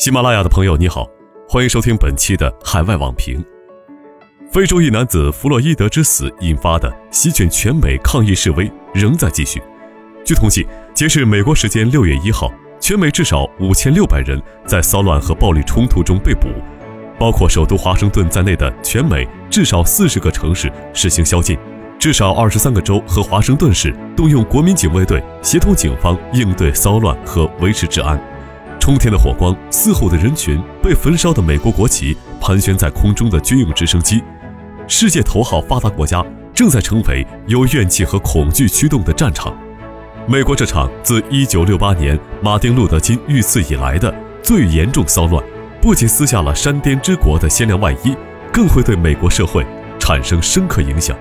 喜马拉雅的朋友你好，欢迎收听本期的海外网评。非洲一男子弗洛伊德之死引发的席卷全美抗议示威仍在继续。据统计，截至美国时间六月一号，全美至少五千六百人在骚乱和暴力冲突中被捕，包括首都华盛顿在内的全美至少四十个城市实行宵禁，至少二十三个州和华盛顿市动用国民警卫队协同警方应对骚乱和维持治安。冲天的火光，嘶吼的人群，被焚烧的美国国旗，盘旋在空中的军用直升机。世界头号发达国家正在成为由怨气和恐惧驱动的战场。美国这场自1968年马丁·路德·金遇刺以来的最严重骚乱，不仅撕下了山巅之国的鲜亮外衣，更会对美国社会产生深刻影响。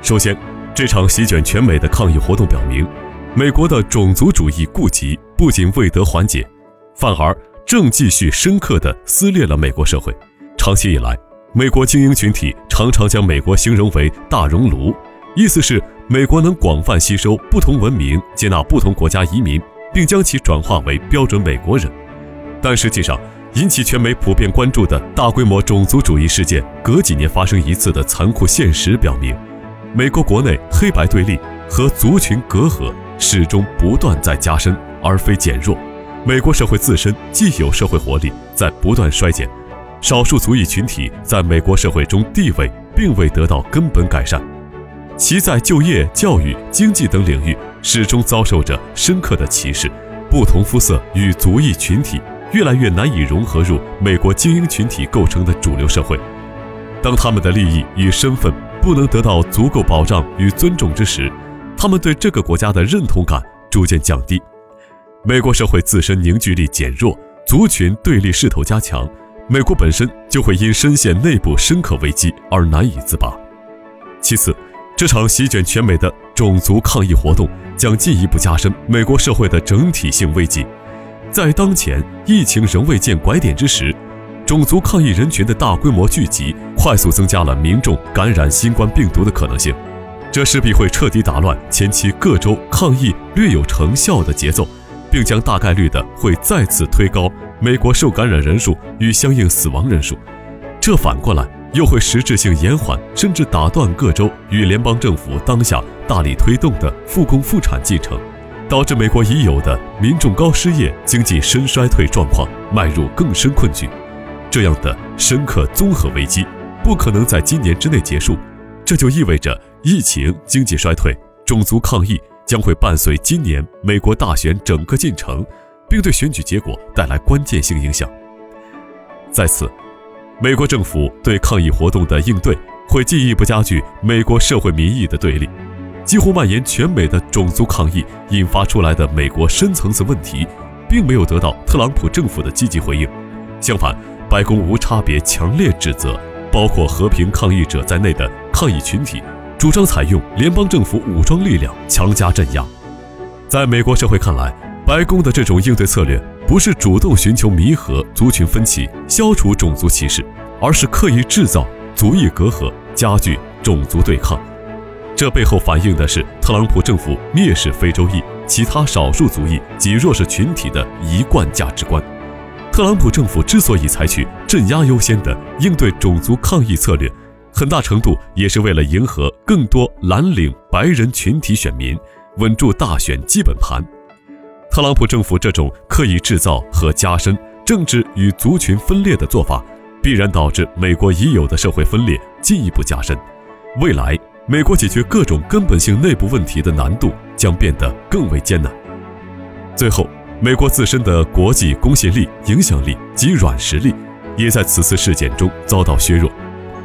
首先，这场席卷全美的抗议活动表明，美国的种族主义痼疾不仅未得缓解，反而正继续深刻地撕裂了美国社会。长期以来，美国精英群体常常将美国形容为“大熔炉”，意思是美国能广泛吸收不同文明，接纳不同国家移民，并将其转化为标准美国人。但实际上，引起全美普遍关注的大规模种族主义事件，隔几年发生一次的残酷现实表明，美国国内黑白对立和族群隔阂始终不断在加深，而非减弱。美国社会自身既有社会活力在不断衰减。少数族裔群体在美国社会中地位并未得到根本改善，其在就业、教育、经济等领域始终遭受着深刻的歧视。不同肤色与族裔群体越来越难以融合入美国精英群体构成的主流社会。当他们的利益与身份不能得到足够保障与尊重之时，他们对这个国家的认同感逐渐降低。美国社会自身凝聚力减弱，族群对立势头加强。美国本身就会因深陷内部深刻危机而难以自拔。其次，这场席卷全美的种族抗议活动将进一步加深美国社会的整体性危机。在当前疫情仍未见拐点之时，种族抗议人群的大规模聚集，快速增加了民众感染新冠病毒的可能性。这势必会彻底打乱前期各州抗议略有成效的节奏，并将大概率的会再次推高。美国受感染人数与相应死亡人数，这反过来又会实质性延缓甚至打断各州与联邦政府当下大力推动的复工复产进程，导致美国已有的民众高失业、经济深衰退状况迈入更深困局。这样的深刻综合危机不可能在今年之内结束，这就意味着疫情、经济衰退、种族抗议将会伴随今年美国大选整个进程。并对选举结果带来关键性影响。在此，美国政府对抗议活动的应对会进一步加剧美国社会民意的对立，几乎蔓延全美的种族抗议引发出来的美国深层次问题，并没有得到特朗普政府的积极回应。相反，白宫无差别强烈指责包括和平抗议者在内的抗议群体，主张采用联邦政府武装力量强加镇压。在美国社会看来，白宫的这种应对策略不是主动寻求弥合族群分歧、消除种族歧视，而是刻意制造族裔隔阂、加剧种族对抗。这背后反映的是特朗普政府蔑视非洲裔、其他少数族裔及弱势群体的一贯价值观。特朗普政府之所以采取镇压优先的应对种族抗议策略，很大程度也是为了迎合更多蓝领白人群体选民，稳住大选基本盘。特朗普政府这种刻意制造和加深政治与族群分裂的做法，必然导致美国已有的社会分裂进一步加深。未来，美国解决各种根本性内部问题的难度将变得更为艰难。最后，美国自身的国际公信力、影响力及软实力，也在此次事件中遭到削弱。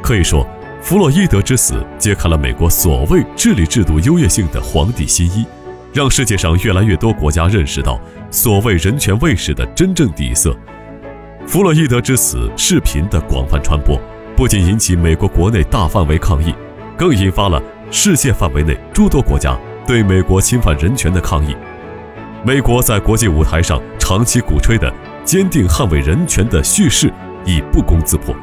可以说，弗洛伊德之死揭开了美国所谓治理制度优越性的皇帝新衣。让世界上越来越多国家认识到所谓人权卫士的真正底色。弗洛伊德之死视频的广泛传播，不仅引起美国国内大范围抗议，更引发了世界范围内诸多国家对美国侵犯人权的抗议。美国在国际舞台上长期鼓吹的坚定捍卫人权的叙事已不攻自破。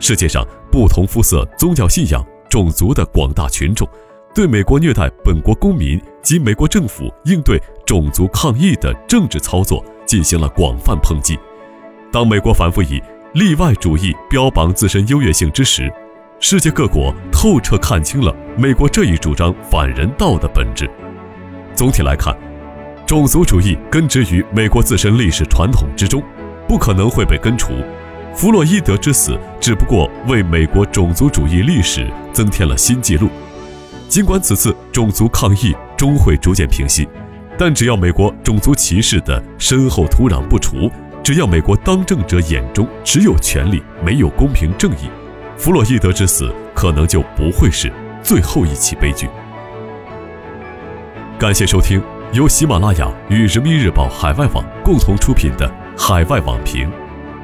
世界上不同肤色、宗教信仰、种族的广大群众。对美国虐待本国公民及美国政府应对种族抗议的政治操作进行了广泛抨击。当美国反复以例外主义标榜自身优越性之时，世界各国透彻看清了美国这一主张反人道的本质。总体来看，种族主义根植于美国自身历史传统之中，不可能会被根除。弗洛伊德之死只不过为美国种族主义历史增添了新纪录。尽管此次种族抗议终会逐渐平息，但只要美国种族歧视的深厚土壤不除，只要美国当政者眼中只有权力没有公平正义，弗洛伊德之死可能就不会是最后一起悲剧。感谢收听由喜马拉雅与人民日报海外网共同出品的《海外网评》，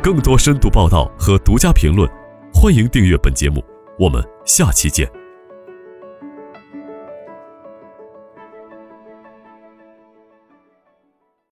更多深度报道和独家评论，欢迎订阅本节目。我们下期见。